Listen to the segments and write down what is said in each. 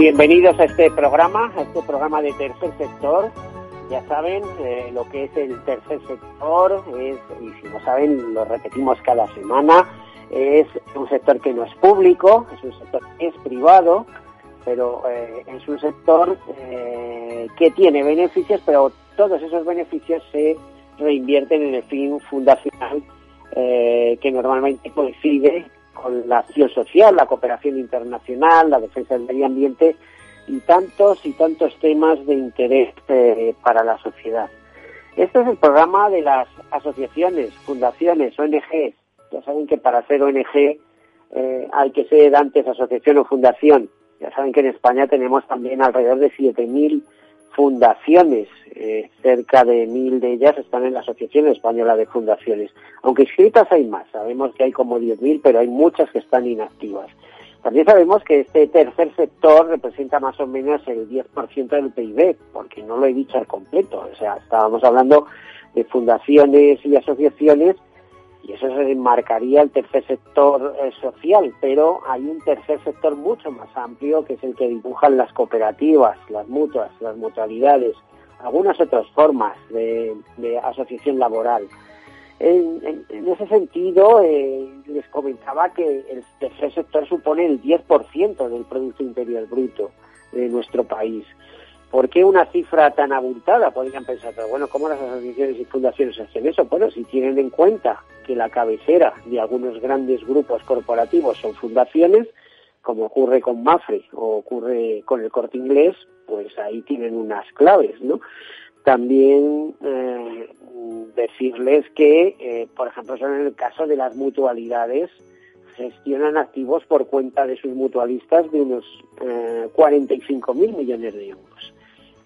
Bienvenidos a este programa, a este programa de tercer sector. Ya saben eh, lo que es el tercer sector, y si no saben, lo repetimos cada semana, es un sector que no es público, es un sector que es privado, pero eh, es un sector eh, que tiene beneficios, pero todos esos beneficios se reinvierten en el fin fundacional que normalmente coincide con la acción social, la cooperación internacional, la defensa del medio ambiente y tantos y tantos temas de interés para la sociedad. Este es el programa de las asociaciones, fundaciones, ONGs. Ya saben que para ser ONG hay que ser antes asociación o fundación ya saben que en España tenemos también alrededor de 7.000 fundaciones, eh, cerca de 1.000 de ellas están en la Asociación Española de Fundaciones. Aunque inscritas hay más, sabemos que hay como 10.000, pero hay muchas que están inactivas. También sabemos que este tercer sector representa más o menos el 10% del PIB, porque no lo he dicho al completo. O sea, estábamos hablando de fundaciones y asociaciones y eso se enmarcaría el tercer sector eh, social, pero hay un tercer sector mucho más amplio que es el que dibujan las cooperativas, las mutuas, las mutualidades, algunas otras formas de, asociación laboral. En, ese sentido, eh, les comentaba que el tercer sector supone el 10% del Producto Interior Bruto de nuestro país. ¿Por qué una cifra tan abultada? Podrían pensar, pero bueno, ¿cómo las asociaciones y fundaciones hacen eso? Bueno, si tienen en cuenta que la cabecera de algunos grandes grupos corporativos son fundaciones, como ocurre con Mafre o ocurre con el corte inglés, pues ahí tienen unas claves, ¿no? También eh, decirles que, eh, por ejemplo, son en el caso de las mutualidades, gestionan activos por cuenta de sus mutualistas de unos eh, 45 mil millones de euros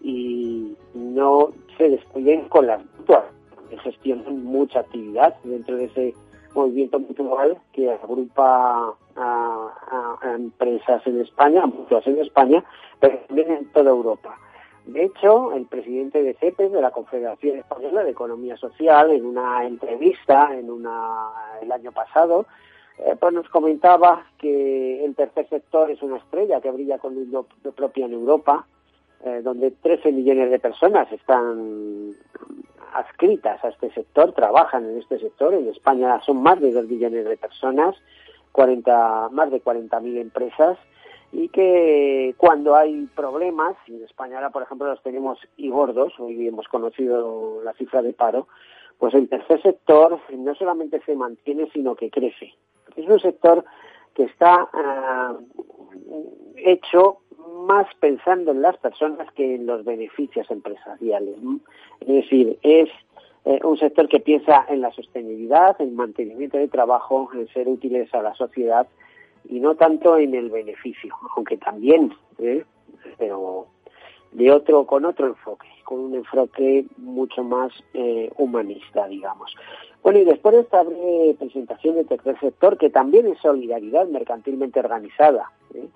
y no se descuiden con las mutuas, que gestionan mucha actividad dentro de ese movimiento mutual que agrupa a, empresas en España, mutuas en España, pero también en toda Europa. De hecho, el presidente de CEPES, de la Confederación Española de Economía Social, en una entrevista en una, el año pasado, eh, pues nos comentaba que el tercer sector es una estrella que brilla con luz propia en Europa, eh, donde 13 millones de personas están adscritas a este sector, trabajan en este sector. En España son más de 2 millones de personas, 40, más de 40.000 empresas y que cuando hay problemas, en España ahora por ejemplo los tenemos y gordos, hoy hemos conocido la cifra de paro, pues el tercer sector no solamente se mantiene sino que crece. Es un sector que está ah, hecho más pensando en las personas que en los beneficios empresariales. Es decir, es eh, un sector que piensa en la sostenibilidad, en mantenimiento de trabajo, en ser útiles a la sociedad y no tanto en el beneficio, aunque también, ¿eh? pero de otro con otro enfoque, con un enfoque mucho más eh, humanista, digamos. Bueno, y después de esta breve presentación del tercer sector, que también es solidaridad mercantilmente organizada, ¿eh?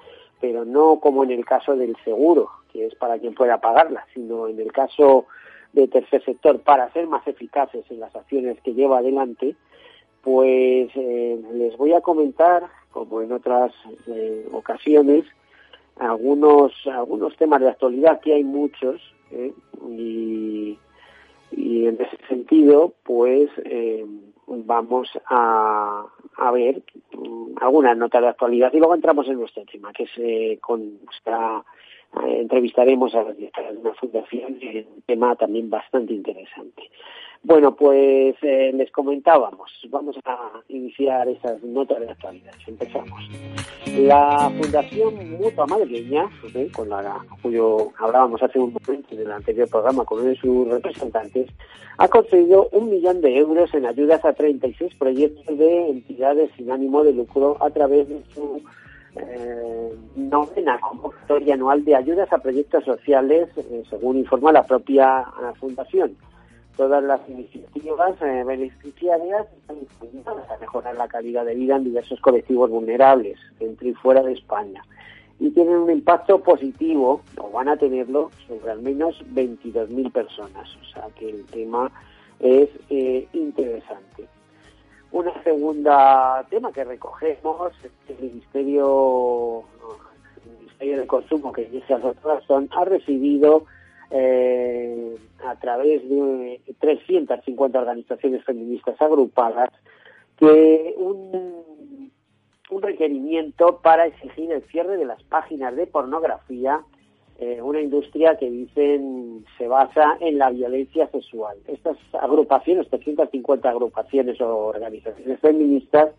Pero no como en el caso del seguro, que es para quien pueda pagarla, sino en el caso del tercer sector, para ser más eficaces en las acciones que lleva adelante, pues eh, les voy a comentar, como en otras eh, ocasiones, algunos algunos temas de actualidad, que hay muchos, ¿eh? y, y, en ese sentido, pues vamos a, a ver mm, algunas notas de actualidad y luego entramos en nuestro tema, que es eh, con nuestra eh, entrevistaremos a una fundación, un tema también bastante interesante. Bueno, pues eh, les comentábamos, vamos a iniciar esas notas de actualidad. Empezamos. La Fundación Mutua Madrileña, con la cuyo hablábamos hace un momento en el anterior programa con uno de sus representantes, ha concedido un millón de euros en ayudas a 36 proyectos de entidades sin ánimo de lucro a través de su eh, novena convocatoria anual de ayudas a proyectos sociales, eh, según informa la propia eh, Fundación. Todas las iniciativas eh, beneficiarias están destinadas a mejorar la calidad de vida en diversos colectivos vulnerables, dentro y fuera de España. Y tienen un impacto positivo, o van a tenerlo, sobre al menos 22.000 personas. O sea que el tema es eh, interesante. Una segunda tema que recogemos es que el Ministerio, el Ministerio de Consumo, que dice razón, ha recibido eh, a través de 350 organizaciones feministas agrupadas que un, un requerimiento para exigir el cierre de las páginas de pornografía eh, una industria que dicen se basa en la violencia sexual. Estas agrupaciones, 350 agrupaciones o organizaciones feministas,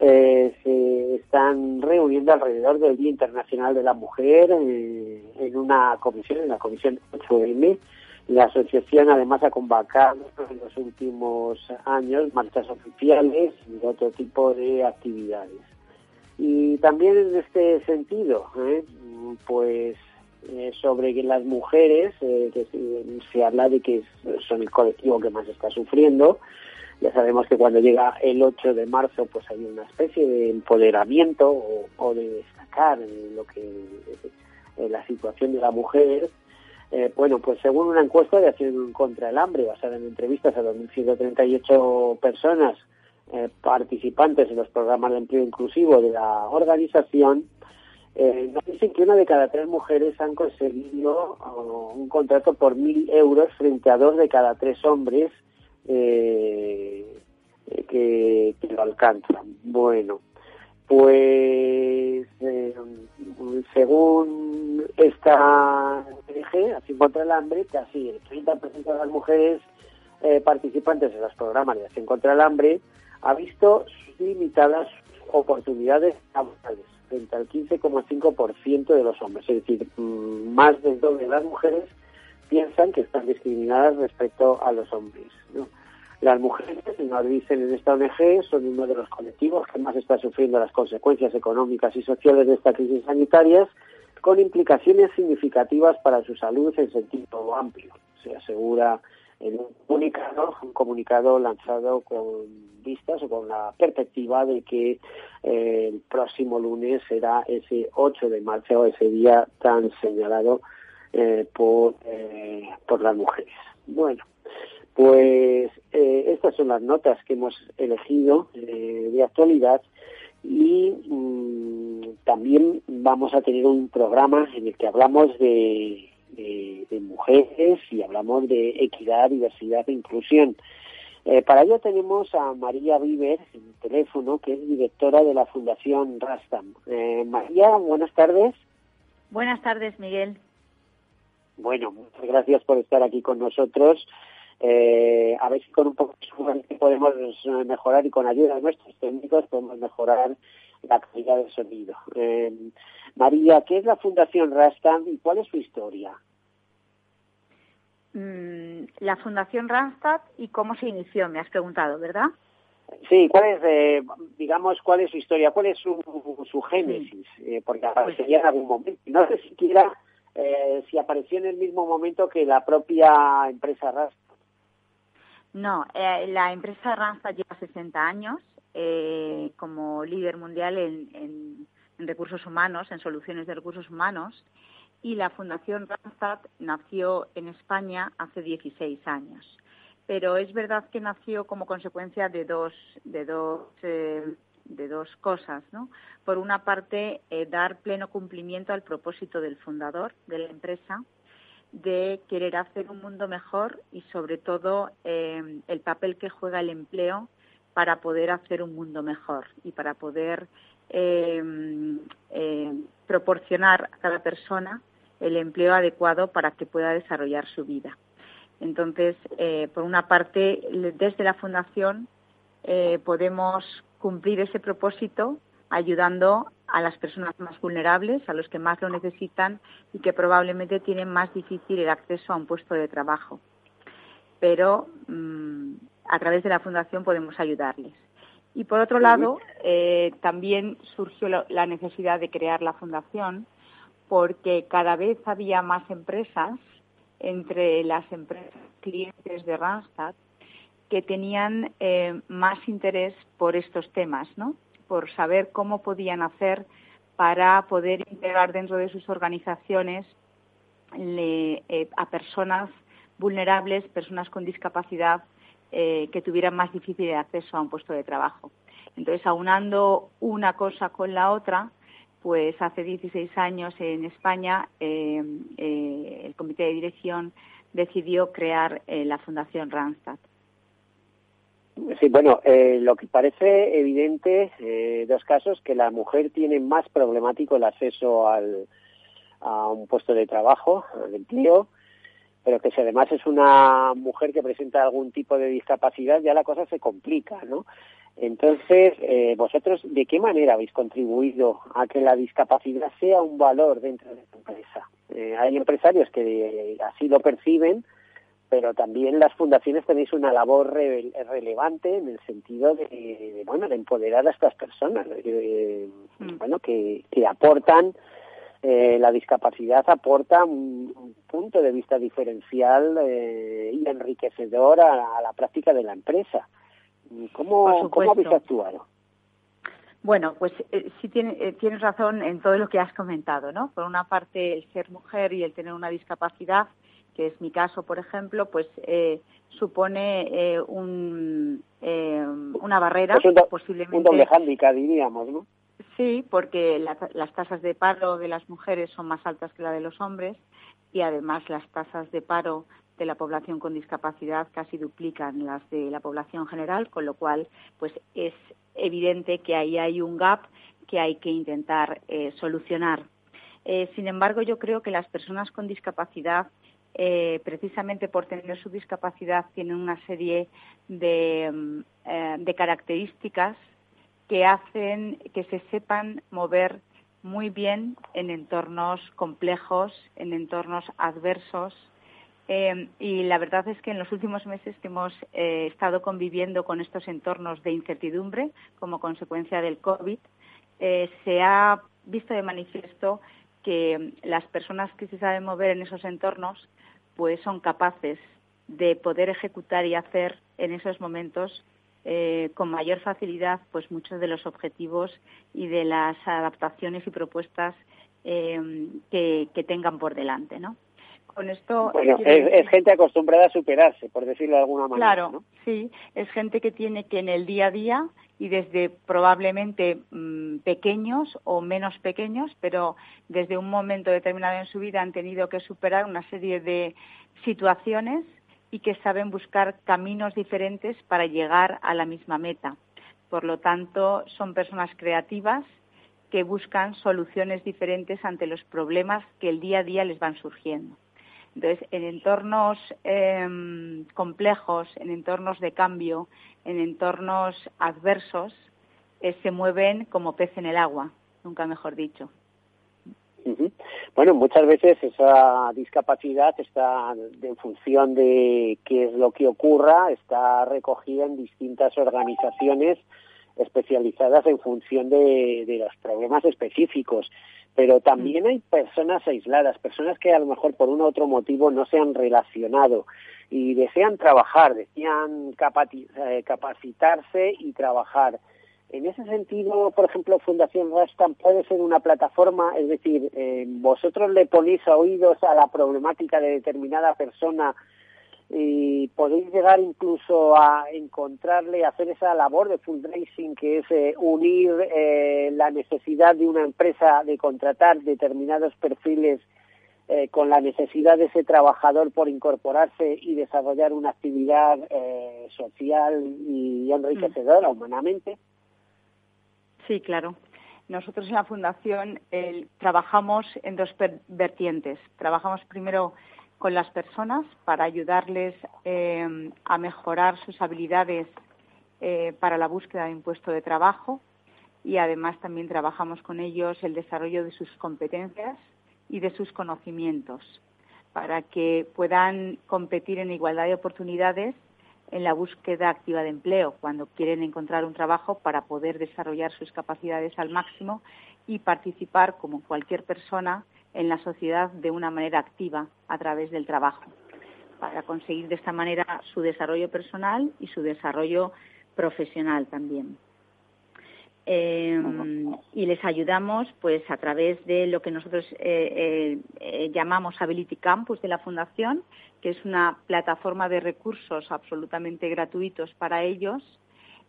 eh, se están reuniendo alrededor del Día Internacional de la Mujer eh, en una comisión, en la Comisión 8M. La asociación además ha convocado en los últimos años marchas oficiales y otro tipo de actividades. Y también en este sentido, pues eh, sobre que las mujeres, eh, que se, se, habla de que son el colectivo que más está sufriendo. Ya sabemos que cuando llega el 8 de marzo, pues hay una especie de empoderamiento o, de destacar lo que la situación de la mujer. Eh, bueno, pues según una encuesta de Acción contra el Hambre, basada en entrevistas a 2.138 personas eh, participantes en los programas de empleo inclusivo de la organización, eh, dicen que una de cada tres mujeres han conseguido un contrato por mil euros frente a dos de cada tres hombres eh, que, que, lo alcanzan. Bueno, pues eh, según esta ONG, así contra el hambre, casi el 30% de las mujeres eh, participantes en los programas de acción contra el hambre ha visto limitadas oportunidades laborales frente al 15,5% de los hombres. Es decir, más del doble de las mujeres piensan que están discriminadas respecto a los hombres. Las mujeres, nos dicen en esta ONG, son uno de los colectivos que más está sufriendo las consecuencias económicas y sociales de esta crisis sanitaria, con implicaciones significativas para su salud en sentido amplio. Se asegura en un comunicado, un comunicado lanzado con vistas o con la perspectiva de que eh, el próximo lunes será ese 8 de marzo, ese día tan señalado eh, por, eh, por las mujeres. Bueno, pues eh, estas son las notas que hemos elegido de actualidad y mmm, también vamos a tener un programa en el que hablamos de, de, de mujeres y hablamos de equidad, diversidad e inclusión. Eh, para ello tenemos a María Viver en teléfono, que es directora de la Fundación Rastam. Eh, María, buenas tardes. Buenas tardes, Miguel. Bueno, muchas gracias por estar aquí con nosotros. Eh, a ver si con un poco de podemos mejorar y con ayuda de nuestros técnicos podemos mejorar la calidad del sonido. Eh, María, ¿qué es la Fundación Rastam y cuál es su historia? Mm, la Fundación Randstad y cómo se inició, me has preguntado, ¿verdad? Sí, ¿cuál es, eh, digamos, cuál es su historia? ¿Cuál es su, su génesis? Sí. Eh, porque aparecería en algún momento. No sé siquiera eh, si apareció en el mismo momento que la propia empresa Randstad. No, eh, la empresa Randstad lleva 60 años eh, como líder mundial en, en, en recursos humanos, en soluciones de recursos humanos, y la Fundación Randstad nació en España hace 16 años. Pero es verdad que nació como consecuencia de dos, de dos, eh, de dos cosas. ¿no? Por una parte, eh, dar pleno cumplimiento al propósito del fundador de la empresa de querer hacer un mundo mejor y, sobre todo, eh, el papel que juega el empleo para poder hacer un mundo mejor y para poder proporcionar a cada persona el empleo adecuado para que pueda desarrollar su vida. Entonces, eh, por una parte, desde la Fundación eh, podemos cumplir ese propósito ayudando a las personas más vulnerables, a los que más lo necesitan y que probablemente tienen más difícil el acceso a un puesto de trabajo. Pero mmm, a través de la Fundación podemos ayudarles. Y por otro lado, eh, también surgió la necesidad de crear la fundación porque cada vez había más empresas entre las empresas clientes de Randstad que tenían eh, más interés por estos temas, ¿no? Por saber cómo podían hacer para poder integrar dentro de sus organizaciones eh, a personas vulnerables, personas con discapacidad eh, que tuvieran más difícil acceso a un puesto de trabajo. Entonces, aunando una cosa con la otra, pues hace 16 años en España eh, el comité de dirección decidió crear la Fundación Randstad. Sí, bueno, lo que parece evidente, eh, dos casos, que la mujer tiene más problemático el acceso al, a un puesto de trabajo, al empleo, pero que si además es una mujer que presenta algún tipo de discapacidad, ya la cosa se complica, ¿no? Entonces, eh, vosotros, ¿de qué manera habéis contribuido a que la discapacidad sea un valor dentro de la empresa? Eh, hay empresarios que así lo perciben, pero también las fundaciones tenéis una labor relevante en el sentido de, bueno, de empoderar a estas personas, mm. bueno, que, que aportan eh, la discapacidad aporta un, punto de vista diferencial eh, y enriquecedor a, la práctica de la empresa. ¿Cómo, ¿cómo habéis actuado? Bueno, pues eh, sí tiene, tienes razón en todo lo que has comentado, ¿no? Por una parte, el ser mujer y el tener una discapacidad, que es mi caso, por ejemplo, pues supone un, una barrera, pues posiblemente. Un doble hándicap, diríamos, ¿no? Sí, porque las tasas de paro de las mujeres son más altas que la de los hombres y además las tasas de paro de la población con discapacidad casi duplican las de la población general, con lo cual pues es evidente que ahí hay un gap que hay que intentar eh, solucionar. Eh, sin embargo, yo creo que las personas con discapacidad, eh, precisamente por tener su discapacidad, tienen una serie de, mm, de características que hacen que se sepan mover muy bien en entornos complejos, en entornos adversos. Eh, y la verdad es que en los últimos meses que hemos eh, estado conviviendo con estos entornos de incertidumbre como consecuencia del COVID, eh, se ha visto de manifiesto que las personas que se saben mover en esos entornos pues son capaces de poder ejecutar y hacer en esos momentos eh, con mayor facilidad pues muchos de los objetivos y de las adaptaciones y propuestas eh, que, tengan por delante, ¿no? Con esto bueno, es, gente acostumbrada a superarse, por decirlo de alguna manera. Claro, sí, es gente que tiene que en el día a día y desde probablemente mm, pequeños o menos pequeños, pero desde un momento determinado en su vida han tenido que superar una serie de situaciones y que saben buscar caminos diferentes para llegar a la misma meta. Por lo tanto, son personas creativas que buscan soluciones diferentes ante los problemas que el día a día les van surgiendo. Entonces, en entornos em, complejos, en entornos de cambio, en entornos adversos, eh, se mueven como pez en el agua, nunca mejor dicho. Bueno, muchas veces esa discapacidad está en función de qué es lo que ocurra, está recogida en distintas organizaciones especializadas en función de, los problemas específicos. Pero también mm. hay personas aisladas, personas que a lo mejor por un u otro motivo no se han relacionado y desean trabajar, desean eh, capacitarse y trabajar. En ese sentido, por ejemplo, Fundación Rastan puede ser una plataforma, es decir, eh, vosotros le ponéis oídos a la problemática de determinada persona y podéis llegar incluso a encontrarle, hacer esa labor de fundraising que es eh, unir eh, la necesidad de una empresa de contratar determinados perfiles con la necesidad de ese trabajador por incorporarse y desarrollar una actividad social y enriquecedora humanamente. Sí, claro. Nosotros en la Fundación trabajamos en dos vertientes. Trabajamos primero con las personas para ayudarles eh, a mejorar sus habilidades eh, para la búsqueda de un puesto de trabajo y además también trabajamos con ellos el desarrollo de sus competencias y de sus conocimientos para que puedan competir en igualdad de oportunidades en la búsqueda activa de empleo, cuando quieren encontrar un trabajo para poder desarrollar sus capacidades al máximo y participar como cualquier persona en la sociedad de una manera activa a través del trabajo, para conseguir de esta manera su desarrollo personal y su desarrollo profesional también. Y les ayudamos pues a través de lo que nosotros eh, eh, eh, llamamos Ability Campus de la Fundación, que es una plataforma de recursos absolutamente gratuitos para ellos,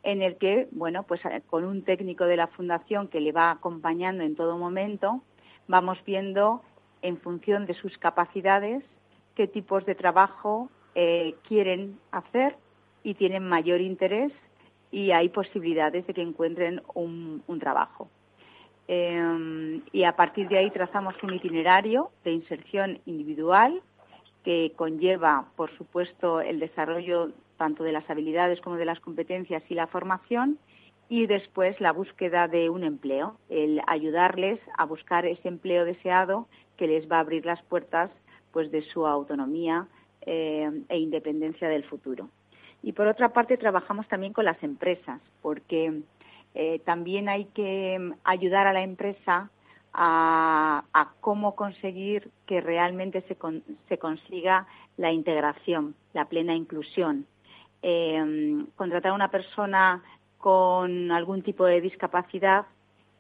en el que, bueno, pues con un técnico de la Fundación que le va acompañando en todo momento, vamos viendo en función de sus capacidades qué tipos de trabajo quieren hacer y tienen mayor interés y hay posibilidades de que encuentren un, trabajo. Em, y a partir de ahí trazamos un itinerario de inserción individual que conlleva, por supuesto, el desarrollo tanto de las habilidades como de las competencias y la formación y después la búsqueda de un empleo, el ayudarles a buscar ese empleo deseado que les va a abrir las puertas pues de su autonomía eh, e independencia del futuro. Y por otra parte, trabajamos también con las empresas, porque eh, también hay que mm, ayudar a la empresa a, cómo conseguir que realmente se, se, consiga la integración, la plena inclusión. Eh, contratar a una persona con algún tipo de discapacidad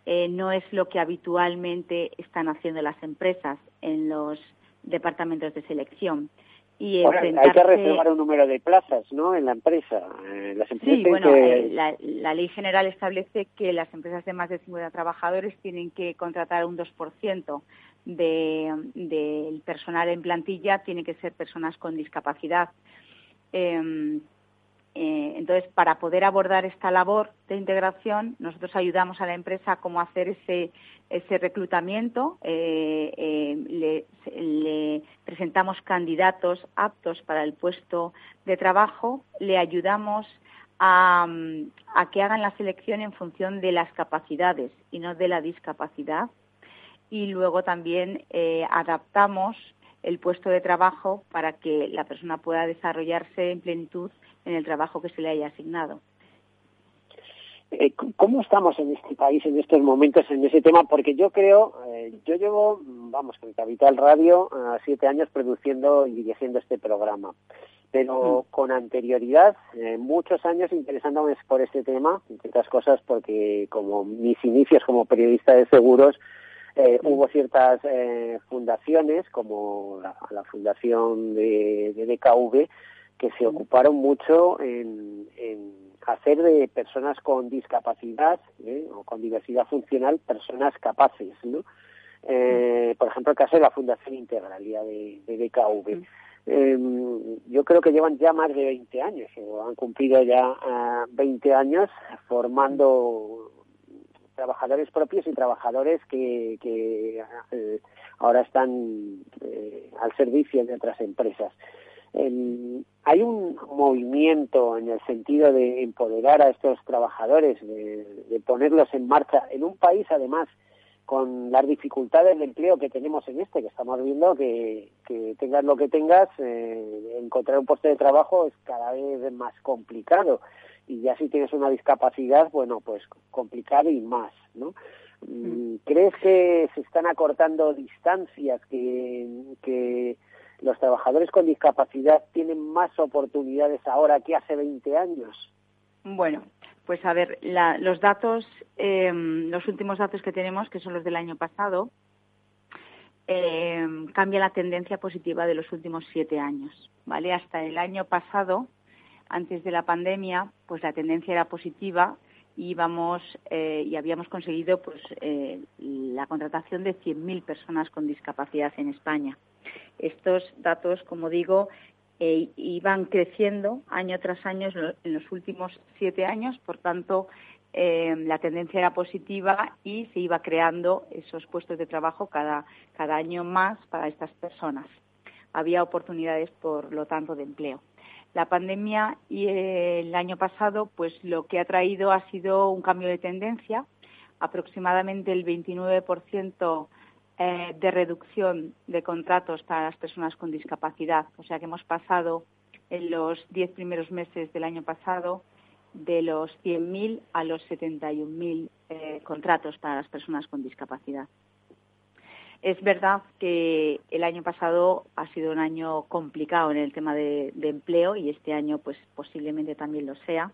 eh, no es lo que habitualmente están haciendo las empresas en los departamentos de selección y Hay que reservar un número de plazas, ¿no? En la empresa. Eh, las empresas sí, bueno, eh, la, ley general establece que las empresas de más de 50 trabajadores tienen que contratar un 2% del de, personal en plantilla, tiene que ser personas con discapacidad. Eh, eh, entonces, para poder abordar esta labor de integración, nosotros ayudamos a la empresa a cómo hacer ese, ese reclutamiento, eh, eh, le, presentamos candidatos aptos para el puesto de trabajo, le ayudamos a, a que hagan la selección en función de las capacidades y no de la discapacidad. Y luego también adaptamos el puesto de trabajo para que la persona pueda desarrollarse en plenitud en el trabajo que se le haya asignado. Eh, ¿Cómo estamos en este país en estos momentos en ese tema? Porque yo creo, eh, yo llevo, vamos, con Capital Radio siete años produciendo y dirigiendo este programa, pero mm. con anterioridad, eh, muchos años interesándome por este tema, entre otras cosas porque como mis inicios como periodista de seguros, mm. hubo ciertas fundaciones como la, fundación de, de DKV que se ocuparon mucho en, hacer de personas con discapacidad ¿eh? o con diversidad funcional personas capaces, ¿no? Eh, por ejemplo, el caso de la Fundación Integralia de, de BKV. Em, yo creo que llevan ya más de 20 años, o han cumplido ya 20 años formando trabajadores propios y trabajadores que, que eh, ahora están al servicio de otras empresas hay un movimiento en el sentido de empoderar a estos trabajadores, de, ponerlos en marcha en un país además con las dificultades de empleo que tenemos en este, que estamos viendo que, tengas lo que tengas, eh, encontrar un puesto de trabajo es cada vez más complicado. Y ya si tienes una discapacidad, bueno, pues complicado y más, ¿no? Mm. ¿Crees que se están acortando distancias, que, que los trabajadores con discapacidad tienen más oportunidades ahora que hace 20 años? Bueno, pues a ver, los datos, em, los últimos datos que tenemos, que son los del año pasado, eh, cambia la tendencia positiva de los últimos siete años, ¿vale? Hasta el año pasado, antes de la pandemia, pues la tendencia era positiva y eh, y habíamos conseguido pues eh, la contratación de 100.000 personas con discapacidad en España. Estos datos, como digo, eh, iban creciendo año tras año en los últimos siete años, por tanto, eh, la tendencia era positiva y se iba creando esos puestos de trabajo cada, cada año más para estas personas. Había oportunidades, por lo tanto, de empleo. La pandemia y el año pasado, pues lo que ha traído ha sido un cambio de tendencia. Aproximadamente el 29% eh, de reducción de contratos para las personas con discapacidad. O sea que hemos pasado en los diez primeros meses del año pasado de los 100.000 a los 71.000 eh, contratos para las personas con discapacidad. Es verdad que el año pasado ha sido un año complicado en el tema de, empleo y este año pues posiblemente también lo sea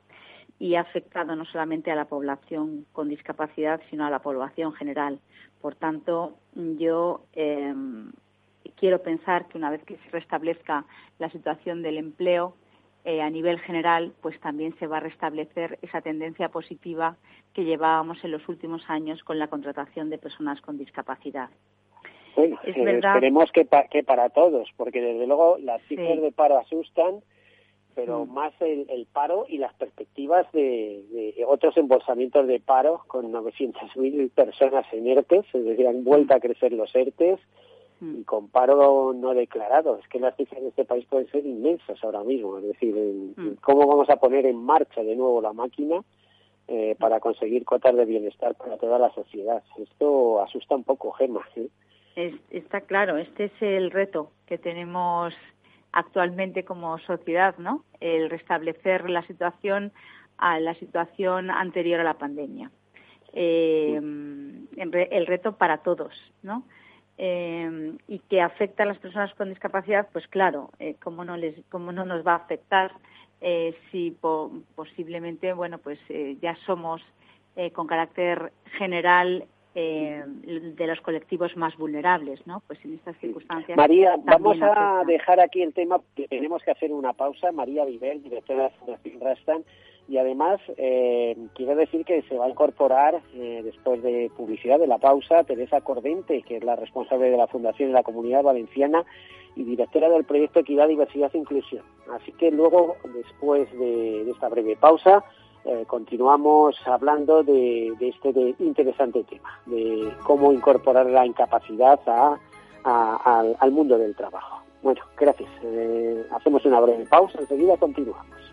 y ha afectado no solamente a la población con discapacidad sino a la población general. Por tanto, yo em, quiero pensar que una vez que se restablezca la situación del empleo, eh, a nivel general, pues también se va a restablecer esa tendencia positiva que llevábamos en los últimos años con la contratación de personas con discapacidad. Bueno, eh, esperemos que, que para todos, porque desde luego las cifras de paro asustan, pero mm. más el, paro y las perspectivas de, otros embolsamientos de paro con 900.000 personas en ERTES, es decir, han vuelto a crecer los ERTES, Mm. y con paro no declarado. Es que las cifras de este país pueden ser inmensas ahora mismo. Es decir, mm. cómo vamos a poner en marcha de nuevo la máquina eh, para conseguir cotas de bienestar para toda la sociedad. Esto asusta un poco, Gemma. ¿eh? está claro, este es el reto que tenemos actualmente como sociedad, ¿no? El restablecer la situación a la situación anterior a la pandemia. Eh, el reto para todos, ¿no? eh, y que afecta a las personas con discapacidad, pues claro, eh, cómo no les, cómo no nos va a afectar eh, si posiblemente, bueno, pues ya somos con carácter general eh, de los colectivos más vulnerables, ¿no? Pues en estas circunstancias. María, vamos a dejar aquí el tema, que tenemos que hacer una pausa. María Vivel, directora de la Fundación Rastan, y además eh, quiero decir que se va a incorporar eh, después de publicidad de la pausa Teresa Cordente, que es la responsable de la Fundación de la Comunidad Valenciana y directora del proyecto Equidad, Diversidad e Inclusión. Así que luego, después de, esta breve pausa, eh, continuamos hablando de, este interesante tema, de cómo incorporar la incapacidad al, al, mundo del trabajo. Bueno, gracias. hacemos una breve pausa, enseguida continuamos.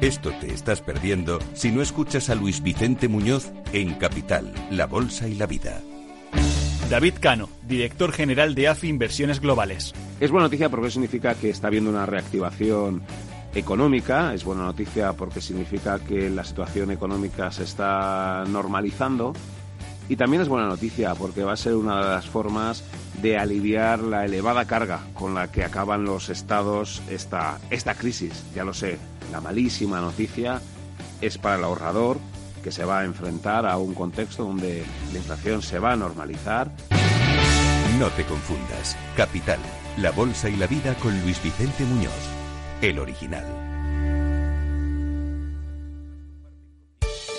Esto te estás perdiendo si no escuchas a Luis Vicente Muñoz en Capital, La Bolsa y la Vida. David Cano, director general de AFI Inversiones Globales. Es buena noticia porque significa que está habiendo una reactivación económica, es buena noticia porque significa que la situación económica se está normalizando y también es buena noticia porque va a ser una de las formas de aliviar la elevada carga con la que acaban los estados esta, esta crisis. Ya lo sé, la malísima noticia es para el ahorrador que se va a enfrentar a un contexto donde la inflación se va a normalizar. No te confundas. Capital, la bolsa y la vida con Luis Vicente Muñoz, el original.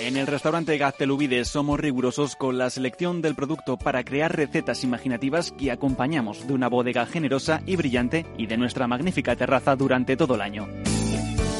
En el restaurante Gaztelubides somos rigurosos con la selección del producto para crear recetas imaginativas que acompañamos de una bodega generosa y brillante y de nuestra magnífica terraza durante todo el año.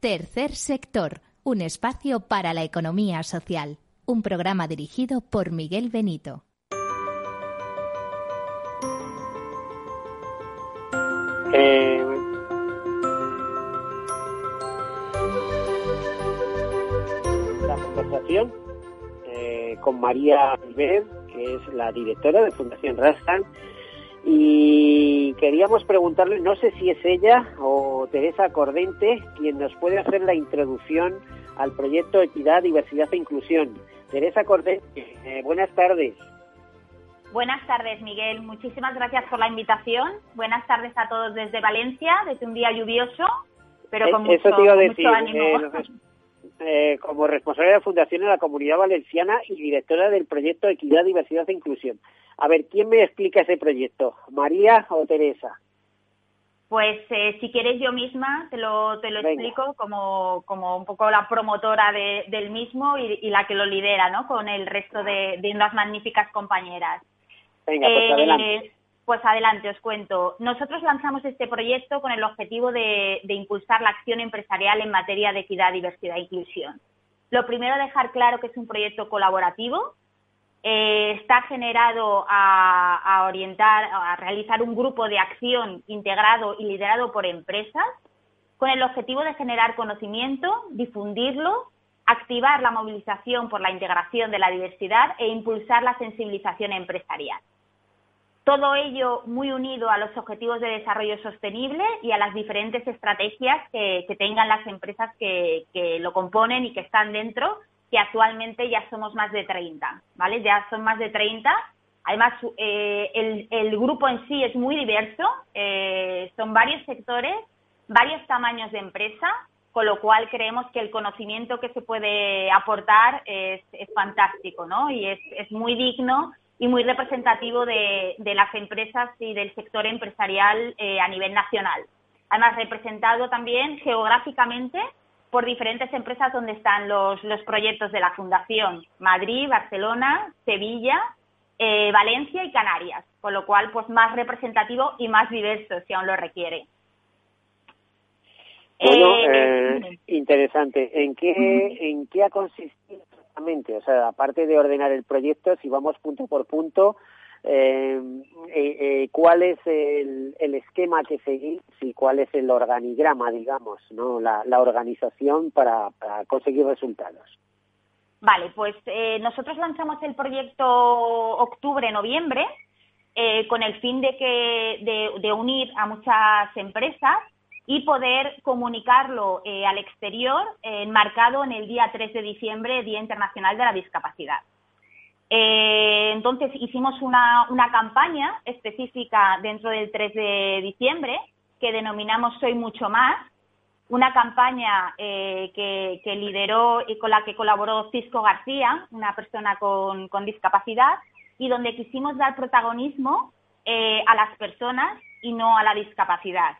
Tercer sector, un espacio para la economía social. Un programa dirigido por Miguel Benito. Eh, la conversación eh, con María Albert, que es la directora de Fundación Rastan, y queríamos preguntarle, no sé si es ella o Teresa Cordente, quien nos puede hacer la introducción al proyecto Equidad, Diversidad e Inclusión. Teresa Cordente, eh, buenas tardes. Buenas tardes, Miguel. Muchísimas gracias por la invitación. Buenas tardes a todos desde Valencia, desde un día lluvioso, pero con mucho, ánimo. Eh, como responsable de la Fundación en la Comunidad Valenciana y directora del proyecto Equidad, Diversidad e Inclusión. A ver, ¿quién me explica ese proyecto? ¿María o Teresa? Pues eh, si quieres yo misma te lo, te lo explico como, como un poco la promotora de, del mismo y, y, la que lo lidera, ¿no? Con el resto de, de unas magníficas compañeras. Venga, pues Eh, adelante. Pues adelante, os cuento. Nosotros lanzamos este proyecto con el objetivo de, impulsar la acción empresarial en materia de equidad, diversidad e inclusión. Lo primero, dejar claro que es un proyecto colaborativo. Eh, está generado a, a orientar, a realizar un grupo de acción integrado y liderado por empresas con el objetivo de generar conocimiento, difundirlo, activar la movilización por la integración de la diversidad e impulsar la sensibilización empresarial. Todo ello muy unido a los objetivos de desarrollo sostenible y a las diferentes estrategias que, tengan las empresas que, lo componen y que están dentro, que actualmente ya somos más de 30, ¿vale? Ya son más de 30. Además, eh, el, grupo en sí es muy diverso, eh, son varios sectores, varios tamaños de empresa, con lo cual creemos que el conocimiento que se puede aportar es, fantástico, ¿no? Y es muy digno y muy representativo de, de, las empresas y del sector empresarial eh, a nivel nacional. Además, representado también geográficamente por diferentes empresas donde están los, los proyectos de la Fundación, Madrid, Barcelona, Sevilla, eh, Valencia y Canarias, con lo cual, pues más representativo y más diverso, si aún lo requiere. Bueno, eh, interesante. ¿En qué, ¿En qué ha consistido O sea, aparte de ordenar el proyecto, si vamos punto por punto, eh, eh, ¿cuál es el, esquema que seguís y cuál es el organigrama, digamos, no, la, organización para, conseguir resultados? Vale, pues eh, nosotros lanzamos el proyecto octubre-noviembre con el fin de que de unir a muchas empresas y poder comunicarlo eh, al exterior eh, enmarcado en el día 3 de diciembre, Día Internacional de la Discapacidad. Eh, entonces hicimos una, una, campaña específica dentro del 3 de diciembre que denominamos Soy Mucho Más, una campaña que, que, lideró y con la que colaboró Cisco García, una persona con, con discapacidad, y donde quisimos dar protagonismo a las personas y no a la discapacidad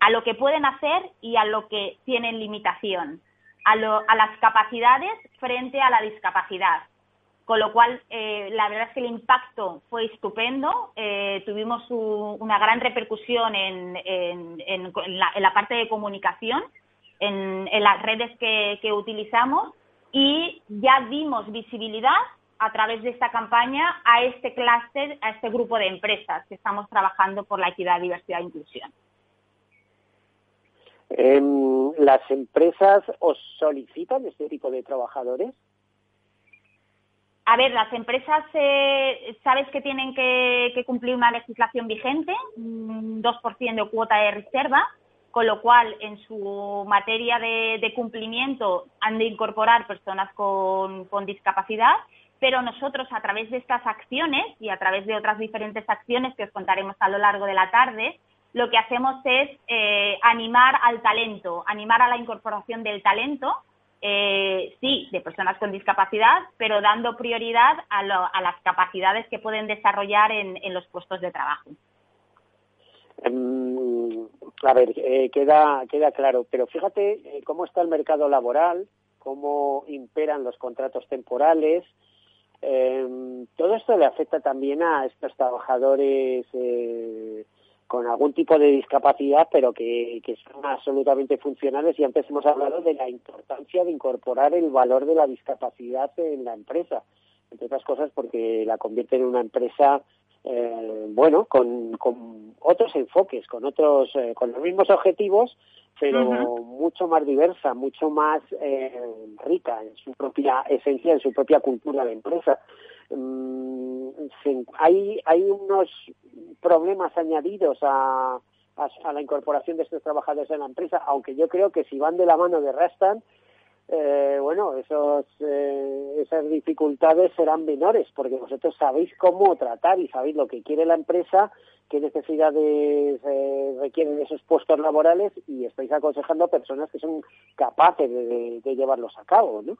a lo que pueden hacer y a lo que tienen limitación, a, lo, a las capacidades frente a la discapacidad. Con lo cual, eh, la verdad es que el impacto fue estupendo. Eh, tuvimos un, una gran repercusión en, la, parte de comunicación, en, las redes que, que utilizamos y ya dimos visibilidad a través de esta campaña a este clúster, a este grupo de empresas que estamos trabajando por la equidad, diversidad e inclusión. Eh, ¿Las empresas os solicitan este tipo de trabajadores? A ver, las empresas, eh, sabes que tienen que, que, cumplir una legislación vigente, un 2% de cuota de reserva, con lo cual en su materia de, cumplimiento han de incorporar personas con, discapacidad, pero nosotros a través de estas acciones y a través de otras diferentes acciones que os contaremos a lo largo de la tarde, lo que hacemos es eh, animar al talento, animar a la incorporación del talento, eh, sí, de personas con discapacidad, pero dando prioridad a, lo, a las capacidades que pueden desarrollar en, los puestos de trabajo. Um, a ver, eh, queda, claro, pero fíjate eh, cómo está el mercado laboral, cómo imperan los contratos temporales. Eh, todo esto le afecta también a estos trabajadores eh, con algún tipo de discapacidad, pero que, que son absolutamente funcionales. Y antes hemos hablado de la importancia de incorporar el valor de la discapacidad en la empresa, entre otras cosas porque la convierte en una empresa eh, bueno, con, con, otros enfoques, con otros, eh, con los mismos objetivos, pero mucho más diversa, mucho más eh, rica en su propia esencia, en su propia cultura de empresa. Mm, hay, hay unos problemas añadidos a, a, la incorporación de estos trabajadores en la empresa, aunque yo creo que si van de la mano de Rastan, eh, bueno, esos, eh, esas dificultades serán menores porque vosotros sabéis cómo tratar y sabéis lo que quiere la empresa, qué necesidades eh, requieren esos puestos laborales y estáis aconsejando a personas que son capaces de, llevarlos a cabo, ¿no?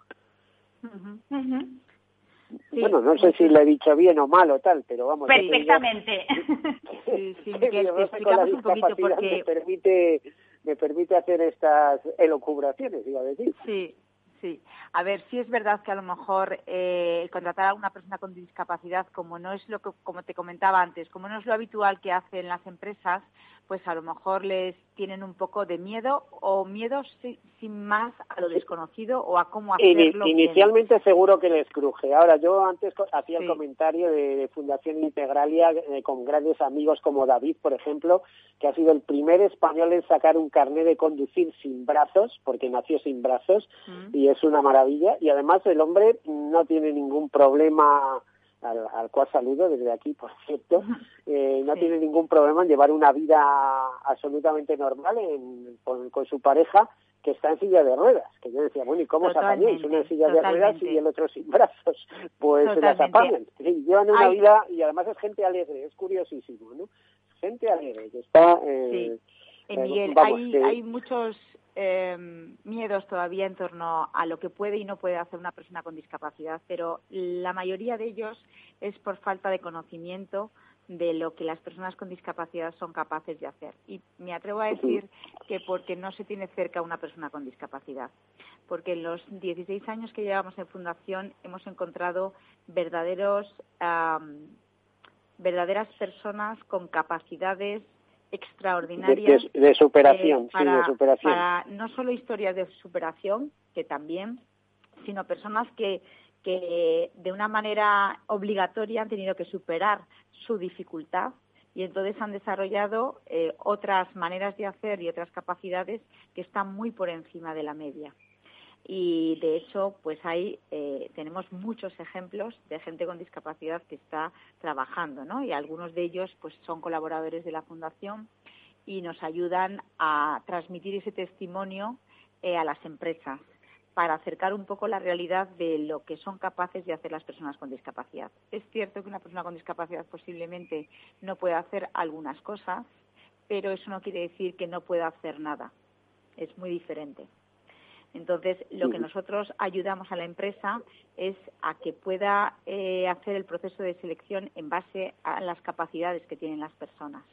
bueno, no sé si le he dicho bien o mal o tal, pero vamos. Perfectamente. sí, sí, un poquito porque... me permite me permite hacer estas elocubraciones, iba decir. Sí, sí. A ver, sí es verdad que a lo mejor eh, contratar a una persona con discapacidad, como no es lo que, como te comentaba antes, como no es lo habitual que hacen las empresas, pues a lo mejor les tienen un poco de miedo o miedo sin más a lo desconocido o a cómo hacerlo. inicialmente seguro que les cruje. Ahora, yo antes hacía el comentario de, Fundación Integralia eh, con grandes amigos como David, por ejemplo, que ha sido el primer español en sacar un carnet de conducir sin brazos, porque nació sin brazos, mm. y es una maravilla. Y además el hombre no tiene ningún problema al, cual saludo desde aquí, por cierto, eh, no tiene ningún problema en llevar una vida absolutamente normal con, su pareja que está en silla de ruedas. Que yo decía, bueno, ¿y cómo se apañáis? Uno en silla de ruedas y el otro sin brazos. Pues se las apañan. llevan una vida, y además es gente alegre, es curiosísimo, ¿no? Gente alegre, que está... Eh, eh Miguel, hay, hay muchos eh, miedos todavía en torno a lo que puede y no puede hacer una persona con discapacidad, pero la mayoría de ellos es por falta de conocimiento de lo que las personas con discapacidad son capaces de hacer. Y me atrevo a decir que porque no se tiene cerca una persona con discapacidad. Porque en los 16 años que llevamos en Fundación hemos encontrado verdaderos, verdaderas personas con capacidades extraordinarias de, superación, sí, de superación. Para no solo historias de superación, que también, sino personas que, que de una manera obligatoria han tenido que superar su dificultad y entonces han desarrollado eh, otras maneras de hacer y otras capacidades que están muy por encima de la media y de hecho pues ahí eh, tenemos muchos ejemplos de gente con discapacidad que está trabajando ¿no? y algunos de ellos pues son colaboradores de la fundación y nos ayudan a transmitir ese testimonio eh, a las empresas para acercar un poco la realidad de lo que son capaces de hacer las personas con discapacidad. Es cierto que una persona con discapacidad posiblemente no puede hacer algunas cosas, pero eso no quiere decir que no pueda hacer nada. Es muy diferente. Entonces, lo que nosotros ayudamos a la empresa es a que pueda eh, hacer el proceso de selección en base a las capacidades que tienen las personas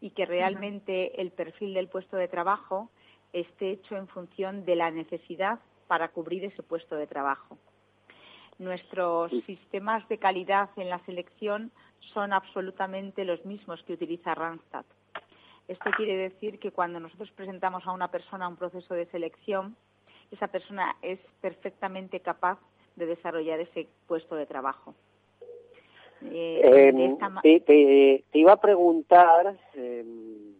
y que realmente el perfil del puesto de trabajo esté hecho en función de la necesidad para cubrir ese puesto de trabajo. Nuestros sistemas de calidad en la selección son absolutamente los mismos que utiliza Randstad. Esto quiere decir que cuando nosotros presentamos a una persona un proceso de selección, esa persona es perfectamente capaz de desarrollar ese puesto de trabajo. Eh, em, te, iba a preguntar, em,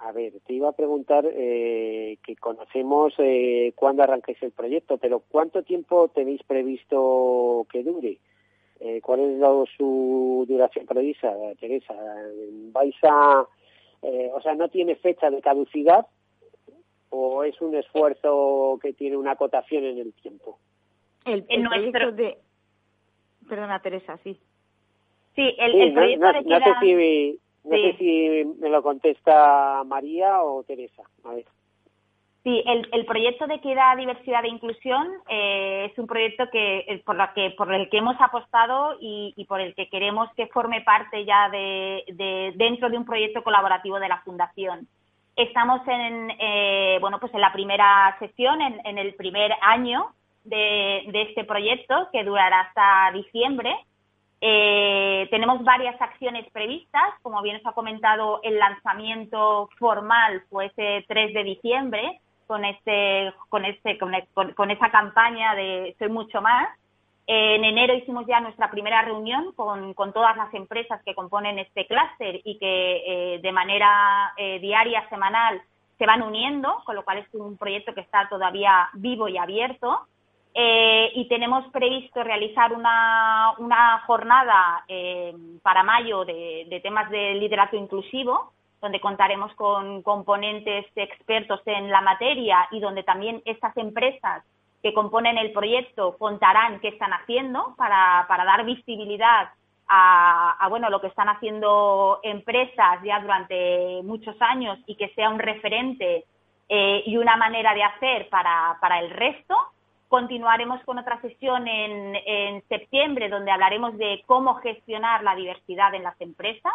a ver, te iba a preguntar eh, que conocemos eh, cuándo arranquéis el proyecto, pero ¿cuánto tiempo tenéis previsto que dure? Eh, ¿Cuál es su duración prevista, Teresa? ¿Vais a, o sea, no tiene fecha de caducidad o es un esfuerzo que tiene una acotación en el tiempo? El, proyecto de... Perdona, Teresa, sí. Sí, el, proyecto de no, sé si, no sé si me lo contesta María o Teresa. A ver. Sí, el, el, proyecto de equidad, diversidad e inclusión eh, es un proyecto que eh, por, la que por el que hemos apostado y, y, por el que queremos que forme parte ya de, de, dentro de un proyecto colaborativo de la Fundación. Estamos en, eh, bueno, pues en la primera sesión, en, el primer año de, este proyecto, que durará hasta diciembre. Eh, tenemos varias acciones previstas, como bien os ha comentado, el lanzamiento formal fue ese 3 de diciembre con este, con este, con, esa campaña de Soy mucho más. En enero hicimos ya nuestra primera reunión con, todas las empresas que componen este clúster y que eh, de manera eh, diaria, semanal, se van uniendo, con lo cual es un proyecto que está todavía vivo y abierto. Eh, y tenemos previsto realizar una, jornada eh, para mayo de, temas de liderazgo inclusivo, donde contaremos con componentes expertos en la materia y donde también estas empresas que componen el proyecto contarán qué están haciendo para, para dar visibilidad a, bueno lo que están haciendo empresas ya durante muchos años y que sea un referente eh, y una manera de hacer para, para el resto. Continuaremos con otra sesión en, septiembre donde hablaremos de cómo gestionar la diversidad en las empresas,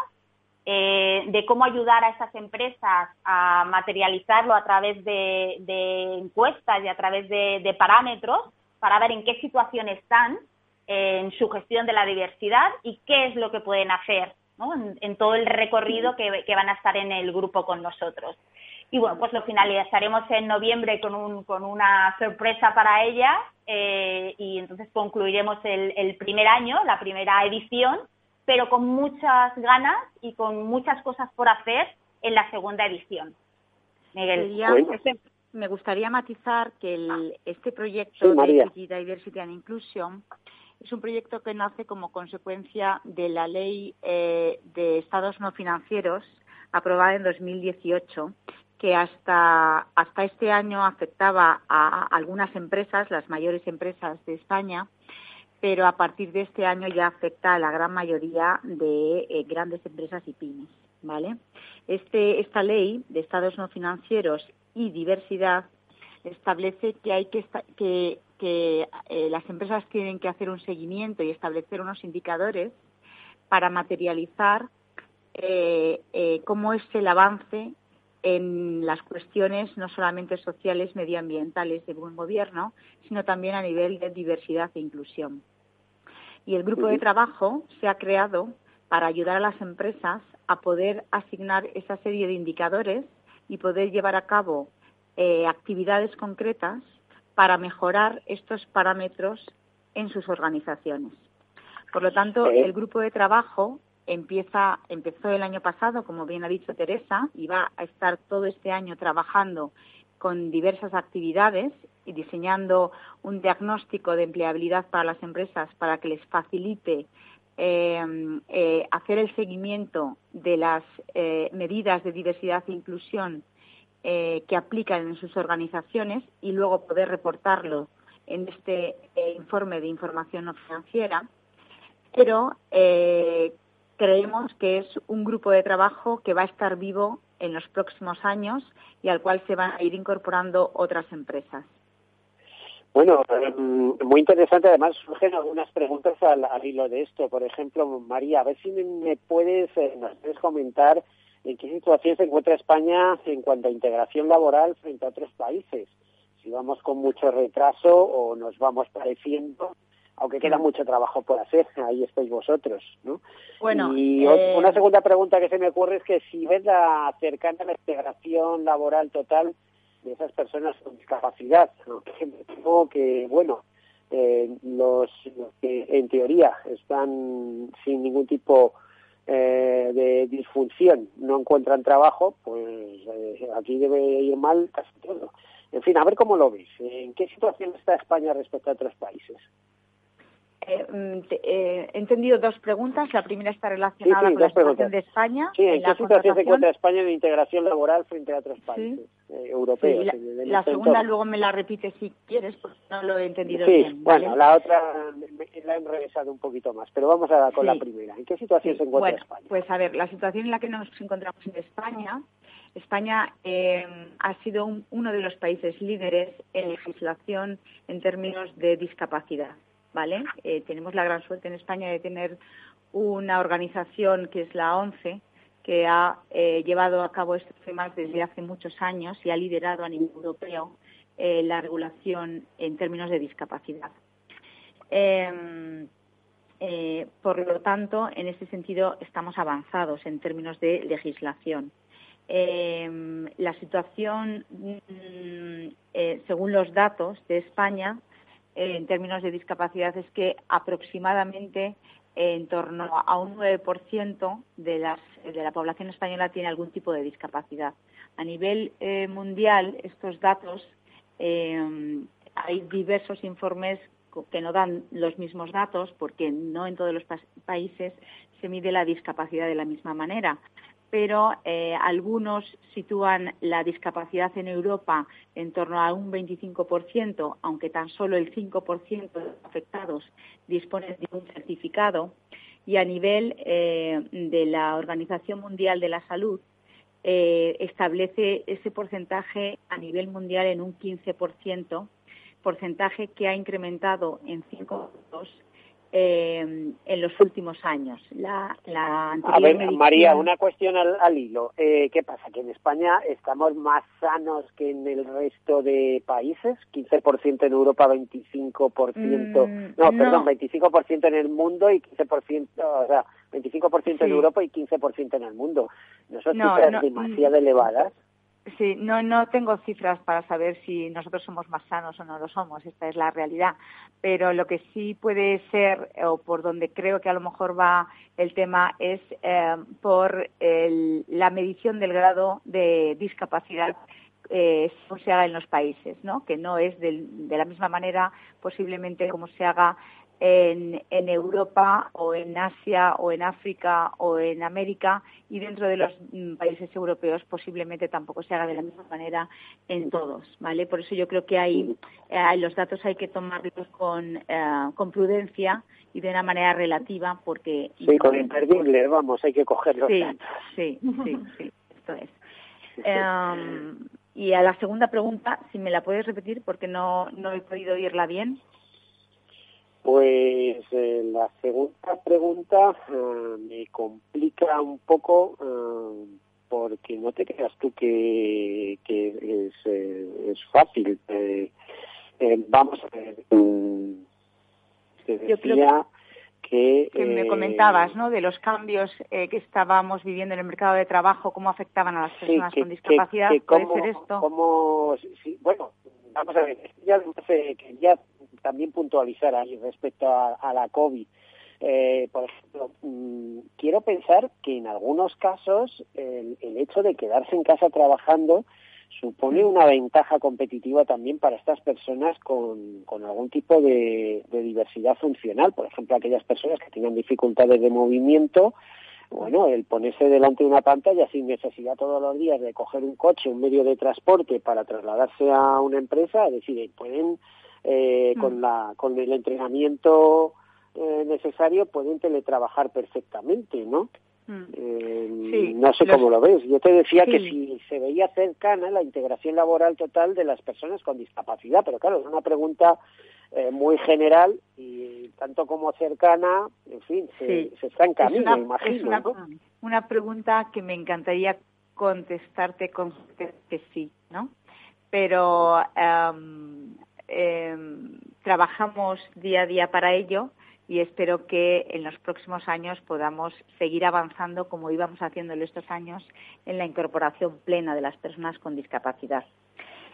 eh, de cómo ayudar a esas empresas a materializarlo a través de, encuestas y a través de, parámetros para ver en qué situación están en su gestión de la diversidad y qué es lo que pueden hacer en, todo el recorrido que van a estar en el grupo con nosotros. Y bueno, pues lo finalizaremos en noviembre con, un, con una sorpresa para ella eh, y entonces concluiremos el, primer año, la primera edición, pero con muchas ganas y con muchas cosas por hacer en la segunda edición. Miguel. me gustaría matizar que este proyecto de Diversity and Inclusion es un proyecto que nace como consecuencia de la ley eh, de estados no financieros aprobada en 2018 que hasta, hasta este año afectaba a algunas empresas, las mayores empresas de España, pero a partir de este año ya afecta a la gran mayoría de eh, grandes empresas y pymes, ¿vale? Este, esta ley de estados no financieros y diversidad establece que hay que, eh, las empresas tienen que hacer un seguimiento y establecer unos indicadores para materializar eh, cómo es el avance en las cuestiones no solamente sociales, medioambientales de buen gobierno, sino también a nivel de diversidad e inclusión. Y el grupo de trabajo se ha creado para ayudar a las empresas a poder asignar esa serie de indicadores y poder llevar a cabo eh, actividades concretas para mejorar estos parámetros en sus organizaciones. Por lo tanto, el grupo de trabajo empieza, empezó el año pasado, como bien ha dicho Teresa, y va a estar todo este año trabajando con diversas actividades y diseñando un diagnóstico de empleabilidad para las empresas para que les facilite eh, eh, hacer el seguimiento de las eh, medidas de diversidad e inclusión que aplican en sus organizaciones y luego poder reportarlo en este informe de información no financiera. Pero creemos que es un grupo de trabajo que va a estar vivo en los próximos años y al cual se van a ir incorporando otras empresas. Bueno, em, muy interesante. Además, surgen algunas preguntas al, hilo de esto. Por ejemplo, María, a ver si me puedes, eh, nos puedes comentar en qué situación se encuentra España en cuanto a integración laboral frente a otros países. Si vamos con mucho retraso o nos vamos pareciendo aunque queda mucho trabajo por hacer, ahí estáis vosotros, ¿no? Bueno, y eh, una segunda pregunta que se me ocurre es que si ves la cercana la integración laboral total de esas personas con discapacidad, ¿no? que, bueno, eh, los, que en teoría están sin ningún tipo eh, de disfunción, no encuentran trabajo, pues aquí debe ir mal casi todo. En fin, a ver cómo lo veis. ¿En qué situación está España respecto a otros países? Eh, mm, eh, he entendido dos preguntas. La primera está relacionada con la situación de España. Sí, ¿en, qué situación se encuentra España en integración laboral frente a otros países eh, europeos? la, segunda luego me la repite si quieres, porque no lo he entendido sí, bien. bueno, la otra la he enrevesado un poquito más, pero vamos a con la primera. ¿En qué situación se encuentra España? Pues a ver, la situación en la que nos encontramos en España España ha sido uno de los países líderes en legislación en términos de discapacidad. ¿Vale? Eh, tenemos la gran suerte en España de tener una organización que es la ONCE, que ha eh, llevado a cabo estos temas desde hace muchos años y ha liderado a nivel europeo eh, la regulación en términos de discapacidad. Em, Eh, por lo tanto, en ese sentido, estamos avanzados en términos de legislación. Em, la situación, mm, según los datos de España, eh, en términos de discapacidad, es que aproximadamente en torno a un 9% de, las, de la población española tiene algún tipo de discapacidad. A nivel eh, mundial, estos datos, em, hay diversos informes que no dan los mismos datos porque no en todos los países se mide la discapacidad de la misma manera pero eh, algunos sitúan la discapacidad en Europa en torno a un 25%, aunque tan solo el 5% de los afectados disponen de un certificado. Y a nivel eh, de la Organización Mundial de la Salud, eh, establece ese porcentaje a nivel mundial en un 15%, porcentaje que ha incrementado en cinco puntos eh, en los últimos años. La, a ver, María, una cuestión al, hilo. Eh, ¿Qué pasa? ¿Que en España estamos más sanos que en el resto de países? ¿15% en Europa, 25%? Mm, no, perdón, 25% en el mundo y 15%, o sea, 25% en Europa y 15% en el mundo. ¿No son cifras demasiado elevadas? Sí, no, no tengo cifras para saber si nosotros somos más sanos o no lo somos, esta es la realidad. Pero lo que sí puede ser, o por donde creo que a lo mejor va el tema, es eh, por la medición del grado de discapacidad eh, se haga en los países, ¿no? que no es de la misma manera posiblemente como se haga en, en, Europa o en Asia o en África o en América y dentro de los mm, países europeos posiblemente tampoco se haga de la misma manera en todos, ¿vale? Por eso yo creo que hay, eh, los datos hay que tomarlos con, eh, con prudencia y de una manera relativa porque... Sí, con imperdible, vamos, hay que cogerlos. Sí, sí, sí, sí, esto es. Em, y a la segunda pregunta, si me la puedes repetir porque no, no he podido oírla bien. Pues eh, la segunda pregunta eh, me complica un poco eh, porque no te creas tú que, que es, es fácil. vamos a ver. Mm, te decía que, que, me comentabas, ¿no? De los cambios que estábamos viviendo en el mercado de trabajo, cómo afectaban a las personas con discapacidad. ¿Puede ser esto? bueno, vamos a ver. Ya, que ya también puntualizar ahí respecto a, la COVID. Eh, por ejemplo, mm, quiero pensar que en algunos casos el, hecho de quedarse en casa trabajando supone una ventaja competitiva también para estas personas con, algún tipo de, diversidad funcional. Por ejemplo, aquellas personas que tengan dificultades de movimiento, bueno, el ponerse delante de una pantalla sin necesidad todos los días de coger un coche, un medio de transporte para trasladarse a una empresa, es decir, pueden eh, con, mm. la, con el entrenamiento eh, necesario pueden teletrabajar perfectamente, ¿no? Mm. Eh, no sé cómo lo ves. Yo te decía que si se veía cercana la integración laboral total de las personas con discapacidad, pero claro, es una pregunta muy general y tanto como cercana, en fin, se, está en camino, imagino. Es una, una pregunta que me encantaría contestarte con que sí, ¿no? Pero um, eh, trabajamos día a día para ello y espero que en los próximos años podamos seguir avanzando como íbamos haciéndolo estos años en la incorporación plena de las personas con discapacidad.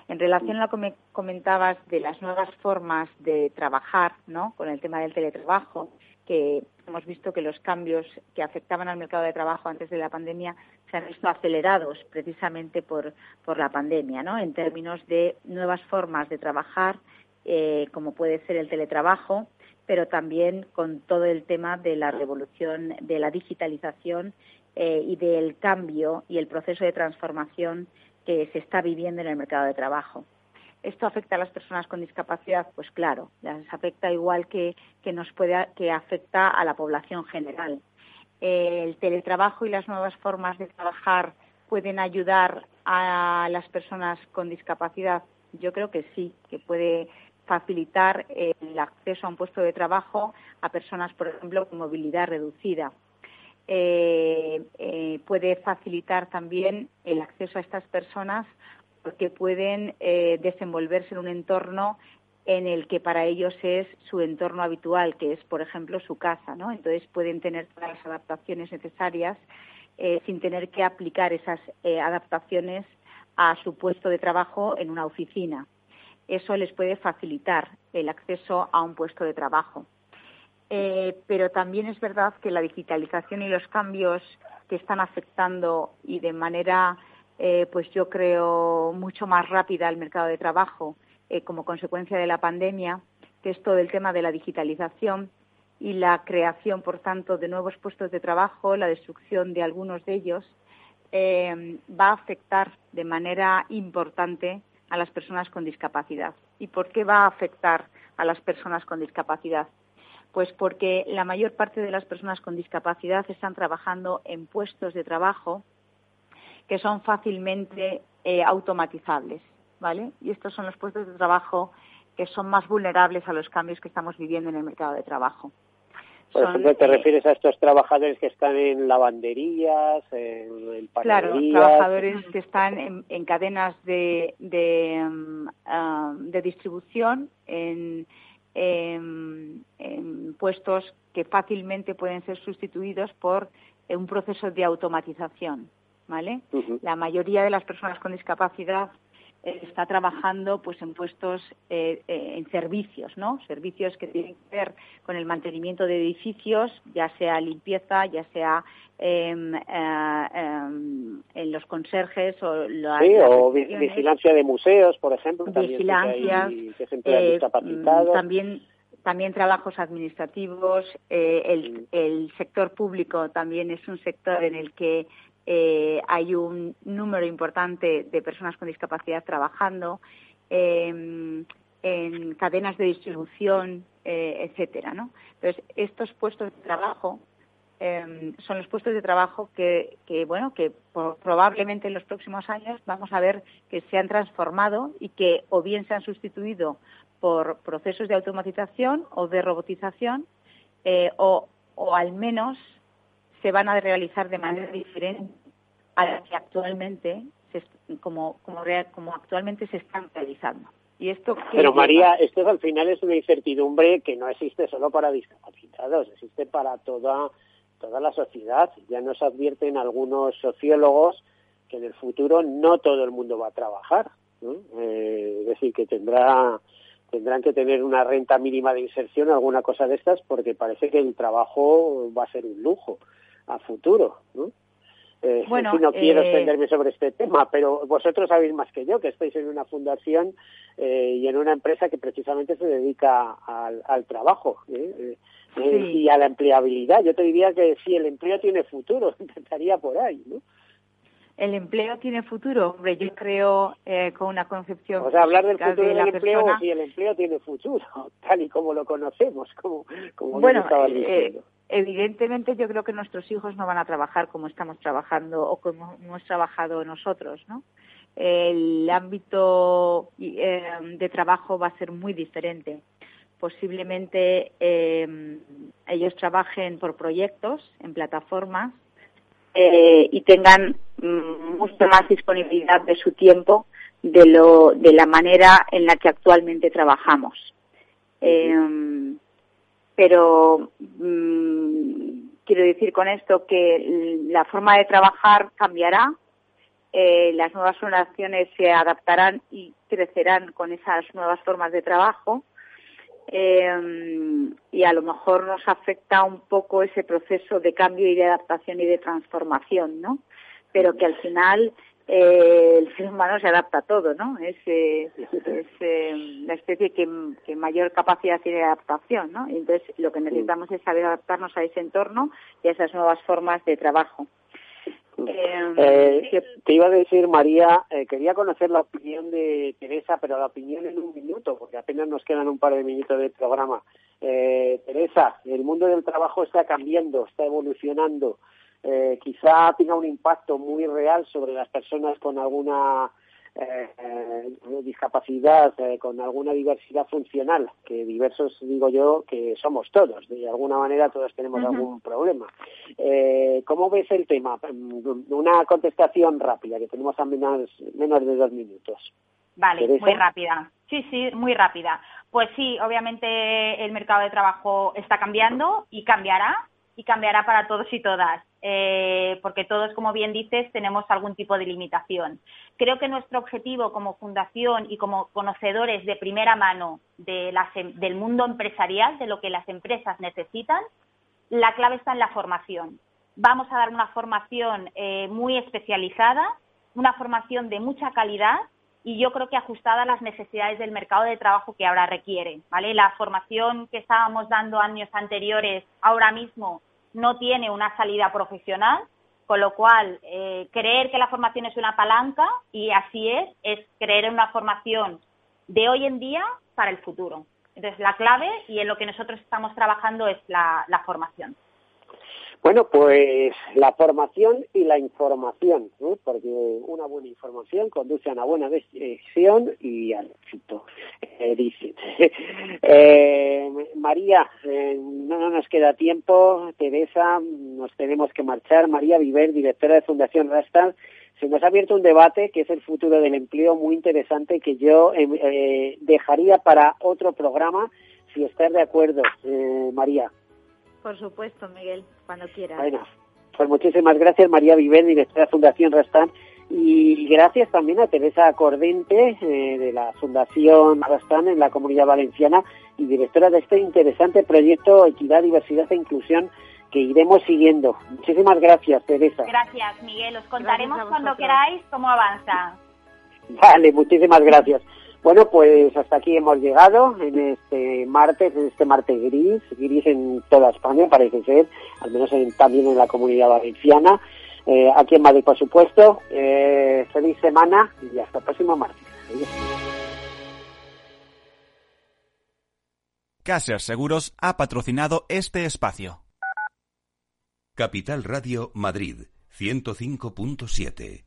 En relación a lo que me comentabas de las nuevas formas de trabajar, ¿no? Con el tema del teletrabajo, que hemos visto que los cambios que afectaban al mercado de trabajo antes de la pandemia se han visto acelerados precisamente por, por la pandemia, ¿no? En términos de nuevas formas de trabajar, eh, como puede ser el teletrabajo, pero también con todo el tema de la revolución de la digitalización eh, y del cambio y el proceso de transformación que se está viviendo en el mercado de trabajo. ¿Esto afecta a las personas con discapacidad? Pues claro, les afecta igual que, que nos puede, que afecta a la población general. El teletrabajo y las nuevas formas de trabajar pueden ayudar a las personas con discapacidad. Yo creo que sí, que puede facilitar el acceso a un puesto de trabajo a personas, por ejemplo, con movilidad reducida. Eh, eh, puede facilitar también el acceso a estas personas porque pueden eh, desenvolverse en un entorno en el que para ellos es su entorno habitual, que es, por ejemplo, su casa, ¿no? Entonces pueden tener todas las adaptaciones necesarias eh, sin tener que aplicar esas eh, adaptaciones a su puesto de trabajo en una oficina. Eso les puede facilitar el acceso a un puesto de trabajo. Eh, pero también es verdad que la digitalización y los cambios que están afectando y de manera, pues yo creo, mucho más rápida al mercado de trabajo, eh, como consecuencia de la pandemia, que es todo el tema de la digitalización y la creación, por tanto, de nuevos puestos de trabajo, la destrucción de algunos de ellos, eh, va a afectar de manera importante a las personas con discapacidad. ¿Y por qué va a afectar a las personas con discapacidad? Pues porque la mayor parte de las personas con discapacidad están trabajando en puestos de trabajo que son fácilmente eh, automatizables. ¿Vale? Y estos son los puestos de trabajo que son más vulnerables a los cambios que estamos viviendo en el mercado de trabajo. Por ejemplo, ¿te eh, refieres a estos trabajadores que están en lavanderías, en, Claro, trabajadores que están en, cadenas de, de, um, um, distribución, en, puestos que fácilmente pueden ser sustituidos por un proceso de automatización. ¿vale? La mayoría de las personas con discapacidad está trabajando pues en puestos eh, eh, en servicios, ¿no? Servicios que tienen que ver con el mantenimiento de edificios, ya sea limpieza, ya sea em, eh, em, en los conserjes o, sí, o vigilancia de museos, por ejemplo, vigilancia, también también trabajos administrativos, el, el sector público también es un sector en el que eh, hay un número importante de personas con discapacidad trabajando em, en cadenas de distribución, eh, etcétera, ¿no? Entonces, estos puestos de trabajo em, son los puestos de trabajo que, bueno, que probablemente en los próximos años vamos a ver que se han transformado y que o bien se han sustituido por procesos de automatización o de robotización eh, o, o al menos se van a realizar de manera diferente a la que actualmente se, como, como, como actualmente se están realizando. Y esto Pero María, esto al final es una incertidumbre que no existe solo para discapacitados, existe para toda, toda la sociedad. Ya nos advierten algunos sociólogos que en el futuro no todo el mundo va a trabajar. Eh, es decir, que tendrá tendrán que tener una renta mínima de inserción, alguna cosa de estas, porque parece que el trabajo va a ser un lujo a futuro. ¿no? Eh, bueno, no quiero eh, extenderme sobre este tema, pero vosotros sabéis más que yo que estáis en una fundación eh, y en una empresa que precisamente se dedica al, trabajo y a la empleabilidad. Yo te diría que si el empleo tiene futuro, empezaría por ahí, ¿no? El empleo tiene futuro, hombre, yo creo con una concepción. O sea, hablar del futuro del empleo, si el empleo tiene futuro, tal y como lo conocemos, como, como bueno, estaba diciendo evidentemente yo creo que nuestros hijos no van a trabajar como estamos trabajando o como hemos trabajado nosotros, ¿no? El ámbito eh, de trabajo va a ser muy diferente. Posiblemente eh, ellos trabajen por proyectos en plataformas eh, y tengan mm, mucha más disponibilidad de su tiempo de lo de la manera en la que actualmente trabajamos pero mm, quiero decir con esto que la forma de trabajar cambiará, eh, las nuevas generaciones se adaptarán y crecerán con esas nuevas formas de trabajo eh, y a lo mejor nos afecta un poco ese proceso de cambio y de adaptación y de transformación, ¿no? Pero que al final eh, el ser humano se adapta a todo, ¿no? Es, eh, es eh, la especie que, mayor capacidad tiene de adaptación, ¿no? entonces lo que necesitamos es saber adaptarnos a ese entorno y a esas nuevas formas de trabajo. Eh, te iba a decir, María, quería conocer la opinión de Teresa, pero la opinión en un minuto, porque apenas nos quedan un par de minutos del programa. Teresa, el mundo del trabajo está cambiando, está evolucionando eh, quizá tenga un impacto muy real sobre las personas con alguna eh, eh, discapacidad, eh, con alguna diversidad funcional, que diversos digo yo que somos todos, de alguna manera todos tenemos algún problema. ¿Cómo ves el tema? Una contestación rápida, que tenemos a menos, menos de dos minutos. Vale, muy rápida. Sí, sí, muy rápida. Pues sí, obviamente el mercado de trabajo está cambiando y cambiará y cambiará para todos y todas, eh, porque todos, como bien dices, tenemos algún tipo de limitación. Creo que nuestro objetivo como fundación y como conocedores de primera mano de em, del mundo empresarial, de lo que las empresas necesitan, la clave está en la formación. Vamos a dar una formación eh, muy especializada, una formación de mucha calidad y yo creo que ajustada a las necesidades del mercado de trabajo que ahora requiere. ¿vale? La formación que estábamos dando años anteriores ahora mismo no tiene una salida profesional, con lo cual eh, creer que la formación es una palanca, y así es, es creer en una formación de hoy en día para el futuro. Entonces, la clave y en lo que nosotros estamos trabajando es la formación. Bueno, pues la formación y la información, porque una buena información conduce a una buena decisión y al éxito, eh, eh, María, eh, no nos queda tiempo, Teresa, nos tenemos que marchar. María Viver, directora de Fundación Rastal, se nos ha abierto un debate que es el futuro del empleo muy interesante que yo em, eh, dejaría para otro programa, si estás de acuerdo, María. Por supuesto, Miguel, cuando quieras. Bueno, pues muchísimas gracias María Viver, directora de Fundación Rastán, y gracias también a Teresa Cordente eh, de la Fundación Rastán en la Comunidad Valenciana y directora de este interesante proyecto Equidad, Diversidad e Inclusión que iremos siguiendo. Muchísimas gracias, Teresa. Gracias, Miguel. Os contaremos cuando queráis cómo avanza. Vale, muchísimas gracias. Bueno, pues hasta aquí hemos llegado en este martes, en este martes gris, gris en toda España parece ser, al menos también en la comunidad valenciana, eh, aquí en Madrid por supuesto. Eh, feliz semana y hasta el próximo martes. Caser Seguros ha patrocinado este espacio. Capital Radio Madrid 105.7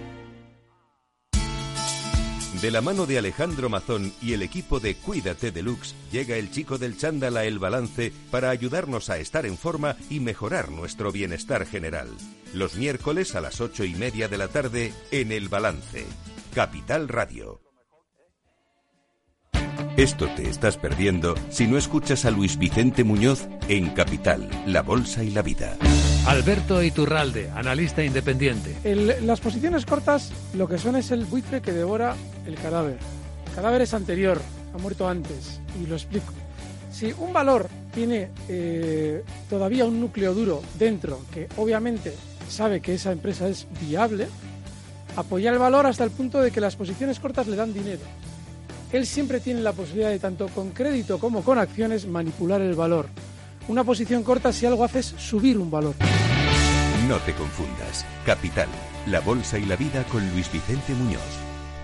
De la mano de Alejandro Mazón y el equipo de Cuídate Deluxe, llega el chico del chándal a El Balance para ayudarnos a estar en forma y mejorar nuestro bienestar general. Los miércoles a las ocho y media de la tarde en El Balance. Capital Radio. Esto te estás perdiendo si no escuchas a Luis Vicente Muñoz en Capital, La Bolsa y la Vida. Alberto Iturralde, analista independiente. las posiciones cortas lo que son es el buitre que devora el cadáver. El cadáver es anterior, ha muerto antes, y lo explico. Si un valor tiene eh, todavía un núcleo duro dentro, que obviamente sabe que esa empresa es viable, apoya el valor hasta el punto de que las posiciones cortas le dan dinero. Él siempre tiene la posibilidad de, tanto con crédito como con acciones, manipular el valor. Una posición corta si algo hace es subir un valor. No te confundas. Capital, la bolsa y la vida con Luis Vicente Muñoz,